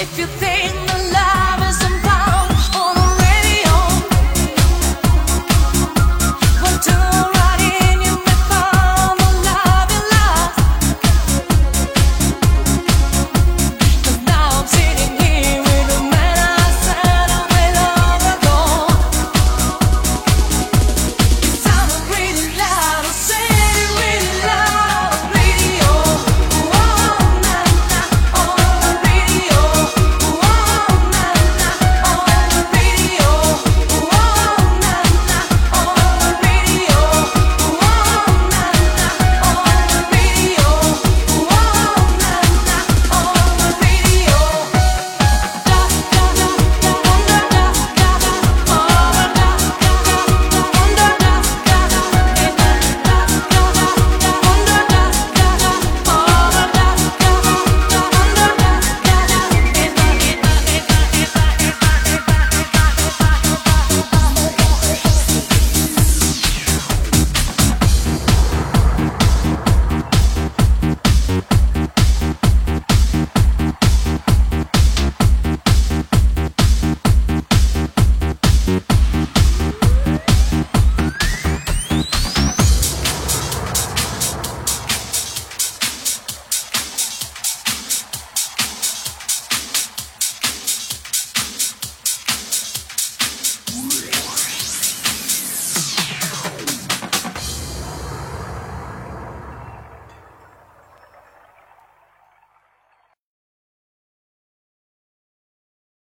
If you think